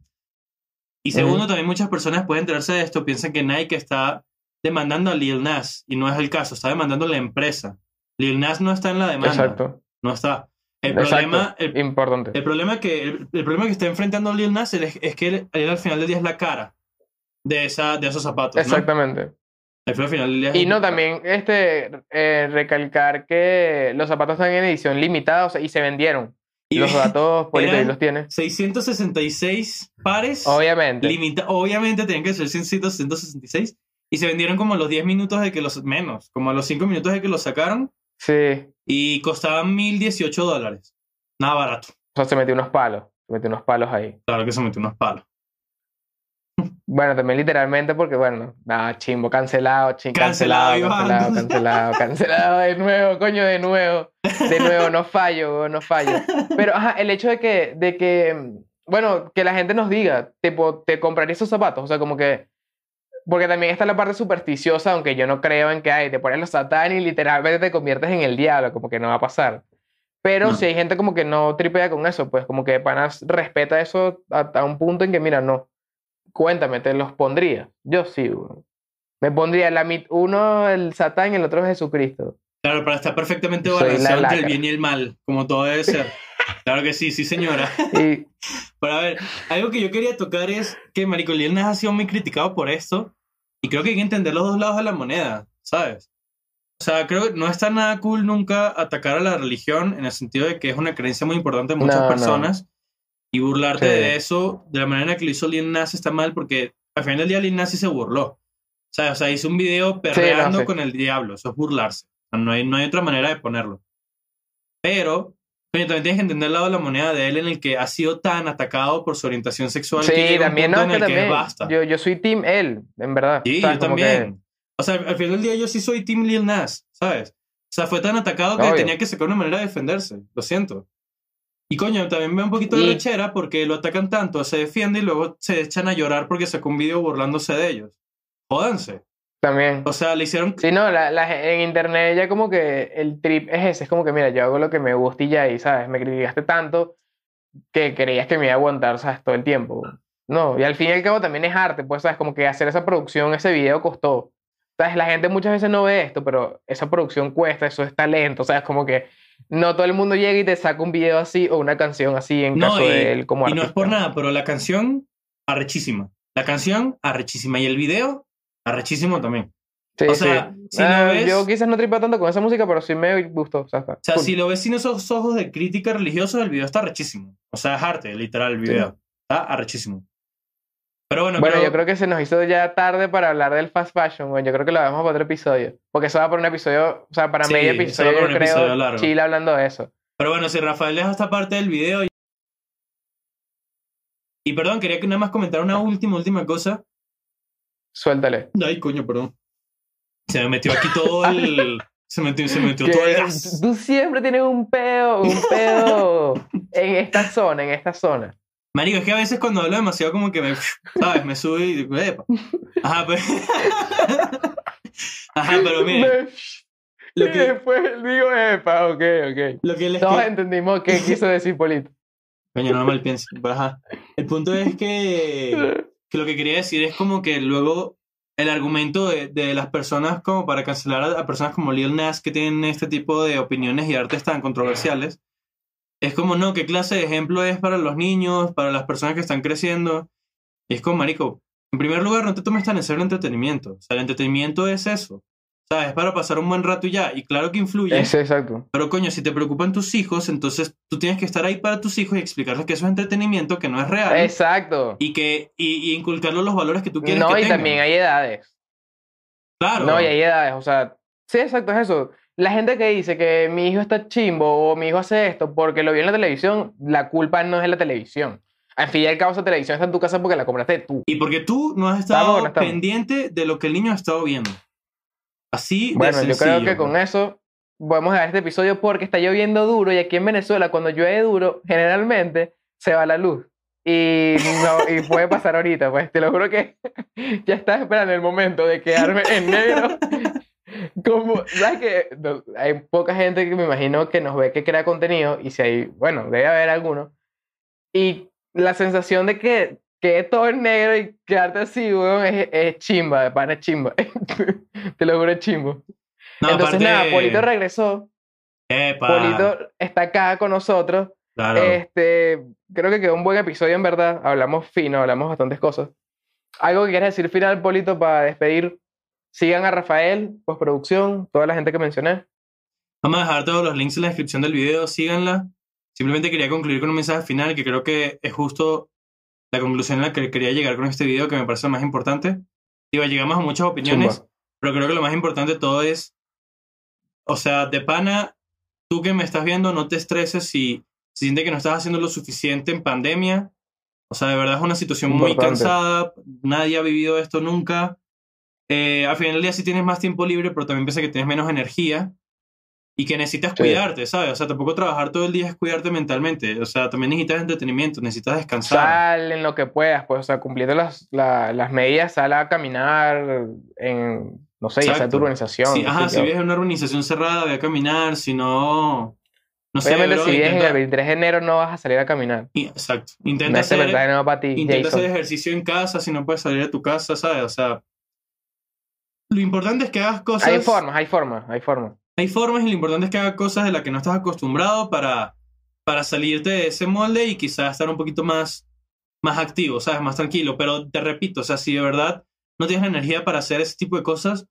Y segundo, también muchas personas pueden enterarse de esto, piensan que Nike está demandando a Lil Nas, y no es el caso, está demandando a la empresa. Lil Nas no está en la demanda, Exacto. no está. El Exacto. problema, el, Importante. el problema que el, el problema que está enfrentando Lil Nas es, es que él, él al final del día es la cara de esa de esos zapatos, ¿no? Exactamente. Al final del día es Y no, también este, eh, recalcar que los zapatos están en edición limitada o sea, y se vendieron. y los datos, eran- los tiene. 666 pares. Obviamente. limita- obviamente tenían que ser 166 y se vendieron como a los 10 minutos de que los menos, como a los 5 minutos de que los sacaron Sí. y costaban 1018 dólares. Nada barato. O sea, se metió unos palos. Se metió unos palos ahí. Claro que se metió unos palos. Bueno, también literalmente porque, bueno, nada, chimbo, cancelado, ching, Cancelado, cancelado, cancelado, cancelado, de nuevo, coño, de nuevo, de nuevo, no fallo, no fallo. Pero, ajá, el hecho de que, de que, bueno, que la gente nos diga, tipo, te compraré esos zapatos, o sea, como que, porque también está la parte supersticiosa, aunque yo no creo en que hay, te pones los satán y literalmente te conviertes en el diablo, como que no va a pasar. Pero No. si hay gente como que no tripea con eso, pues como que panas respeta eso hasta un punto en que, mira, no, cuéntame, te los pondría. Yo sí. Me pondría la mit uno el satán y el otro Jesucristo. Claro, para estar perfectamente balanceado entre el bien y el mal, como todo debe ser. Claro que sí, sí, señora. Y Pero a ver, algo que yo quería tocar es que Marico Lil Nas ha sido muy criticado por esto. Y creo que hay que entender los dos lados de la moneda, ¿sabes? O sea, creo que no está nada cool nunca atacar a la religión en el sentido de que es una creencia muy importante de muchas No, no. Y burlarte Sí. de eso de la manera que lo hizo Lil Nas está mal porque al final del día Lil Nas sí se burló. O sea, o sea hizo un video perreando sí. con el diablo. Eso es burlarse. O sea, no, hay, no hay otra manera de ponerlo. Pero, coño, también tienes que entender el lado de la moneda de él en el que ha sido tan atacado por su orientación sexual que sí, un también, no, en que el que también. basta. Yo, yo soy team él, en verdad. Sí, ¿Sabes? yo Como que- también. O sea, al final del día yo sí soy Team Lil Nas, ¿sabes? O sea, fue tan atacado que Obvio. tenía que sacar una manera de defenderse. Lo siento. Y coño, también me da un poquito de lechera porque lo atacan tanto, se defiende y luego se echan a llorar porque sacó un video burlándose de ellos. Jódanse. También. O sea, le hicieron. Sí, no, la, la- en internet ya como que el trip es ese, es como que mira, yo hago lo que me gusta y ya, y sabes, me criticaste tanto que creías que me iba a aguantar, sabes, todo el tiempo. No, y al fin y al cabo también es arte, pues, sabes, como que hacer esa producción, ese video costó. Sabes, la gente muchas veces no ve esto, pero esa producción cuesta, eso es talento, sabes, como que no todo el mundo llega y te saca un video así o una canción así en No, caso y, de él como y no es por artista. nada, pero la canción, arrechísima. La canción, arrechísima. Y el video, arrechísimo también. Sí, o sea, sí. si Ah, ves- Yo quizás no tripeo tanto con esa música, pero sí me gustó. O sea, O sea, cool. si lo ves sin esos ojos de crítica religiosa, el video está arrechísimo. O sea, es arte, literal, el video. Está arrechísimo. Pero bueno, Bueno, creo- yo creo que se nos hizo ya tarde para hablar del fast fashion, güey. Yo creo que lo dejamos para otro episodio. Porque eso va por un episodio, o sea, para Sí, medio episodio, yo creo, episodio largo. Chile hablando de eso. Pero bueno, si Rafael deja esta parte del video. Y, perdón, quería que nada más comentar una última, última cosa. Suéltale. Ay, coño, perdón. Se me metió aquí todo el. Se metió, se metió todo el gas. tú siempre tienes un peo, un peo en esta zona, en esta zona. Marico, es que a veces cuando hablo demasiado, como que me. ¿Sabes? Me sube y digo, epa. Ajá, pero. Ajá, pero mire. Lo y que, después digo, epa, ok, ok. lo que les Todos que- entendimos qué quiso decir Polito. Coño, no mal pienso. Pero ajá. El punto es que. que lo que quería decir es como que luego el argumento de, de las personas como para cancelar a, a personas como Lil Nas que tienen este tipo de opiniones y artes tan controversiales es como no, qué clase de ejemplo es para los niños, para las personas que están creciendo. Y es como, marico, en primer lugar no te tomes tan en serio el entretenimiento. O sea, el entretenimiento es eso. O sea, es para pasar un buen rato y ya. Y claro que influye. Ese, exacto. Pero coño, si te preocupan tus hijos, entonces tú tienes que estar ahí para tus hijos y explicarles que eso es entretenimiento, que no es real Exacto. y que y, y inculcarles los valores que tú quieres No, que y tengan. también hay edades. Claro. No, y hay edades, o sea, sí, exacto, es eso. La gente que dice que mi hijo está chimbo o mi hijo hace esto porque lo vio en la televisión, la culpa no es de la televisión. Al fin y al cabo, esa televisión está en tu casa porque la compraste tú. Y porque tú no has estado no pendiente de lo que el niño ha estado viendo. Así de Bueno, yo creo que con eso podemos dejar este episodio porque está lloviendo duro y aquí en Venezuela, cuando llueve duro, generalmente se va la luz. Y, no, y puede pasar ahorita, pues te lo juro que ya estás esperando el momento de quedarme en negro. Como, ¿sabes que Hay poca gente que me imagino que nos ve que crea contenido y si hay, bueno, debe haber alguno. Y la sensación de que quede todo en negro y quedarte así, weón, es, es chimba, de pana es chimba. te lo juro, es chimbo. No, Entonces, aparte- nada, Polito regresó. Epa, Polito está acá con nosotros. claro. Este, creo que quedó un buen episodio, en verdad. Hablamos fino, hablamos bastantes cosas. ¿Algo que quieras decir final, Polito, para despedir? Sigan a Rafael, postproducción, toda la gente que mencioné. Vamos a dejar todos los links en la descripción del video, síganla. Simplemente quería concluir con un mensaje final que creo que es justo la conclusión a la que quería llegar con este video, que me parece lo más importante. Digo, llegamos a muchas opiniones, pero creo que lo más importante de todo es, o sea, de pana, tú que me estás viendo, no te estreses si, si sientes que no estás haciendo lo suficiente en pandemia. O sea, de verdad es una situación muy Importante. cansada, nadie ha vivido esto nunca. Eh, al final del día sí tienes más tiempo libre, pero también piensa que tienes menos energía. y que necesitas Sí. cuidarte, ¿sabes? O sea, tampoco trabajar todo el día es cuidarte mentalmente. O sea, también necesitas entretenimiento, necesitas descansar. Sal en lo que puedas, pues, o sea, cumpliendo las, la- las medidas, sal a caminar en, no sé, ya sea tu Exacto. urbanización. Sí, ajá, sé si vives en una urbanización cerrada, ve a caminar, si no... No sé, Obviamente, bro, si vives en intenta- el 23 de enero, no vas a salir a caminar. Exacto. No Intenta de hacer, verdad no para ti, intenta hacer ejercicio en casa si no puedes salir de tu casa, ¿sabes? O sea, lo importante es que hagas cosas... Hay formas, hay formas, hay formas. Hay formas y lo importante es que hagas cosas de las que no estás acostumbrado para, para salirte de ese molde y quizás estar un poquito más, más activo, ¿sabes? Más tranquilo. Pero te repito, o sea, si de verdad no tienes la energía para hacer ese tipo de cosas,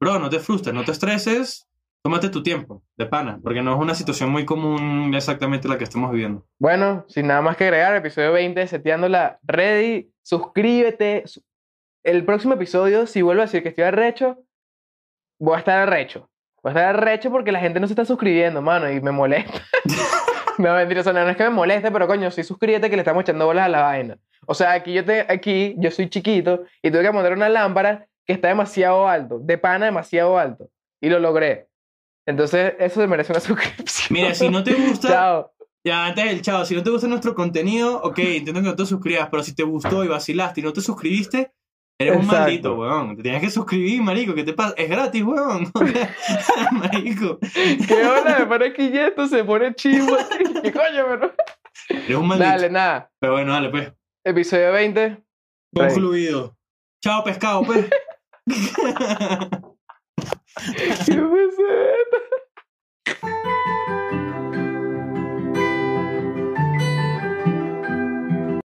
bro, no te frustres, no te estreses, tómate tu tiempo, de pana, porque no es una situación muy común exactamente la que estamos viviendo. Bueno, sin nada más que agregar, episodio 20 de Seteando la Ready. Suscríbete. El próximo episodio, si vuelvo a decir que estoy arrecho, voy a estar arrecho. Voy a estar arrecho porque la gente no se está suscribiendo, mano, y me molesta. no, mentira, o sea, no es que me moleste, pero coño, sí suscríbete que le estamos echando bolas a la vaina. O sea, aquí yo, te, aquí yo soy chiquito y tuve que montar una lámpara que está demasiado alto, de pana demasiado alto, y lo logré. Entonces, eso se merece una suscripción. Mira, si no te gusta, Chao. ya antes del chao, si no te gusta nuestro contenido, ok, intento que no te suscribas, pero si te gustó y vacilaste y no te suscribiste, eres un maldito, weón. Te tienes que suscribir, marico, ¿qué te pasa? Es gratis, weón. marico, ¿Qué hora? Me parece que esto se pone chivo. ¿Qué coño, pero? eres un maldito. Dale, nada. Pero bueno, dale, pues. Episodio 20. Ready. Concluido. Chao, pescado, pues. ¿Qué fue?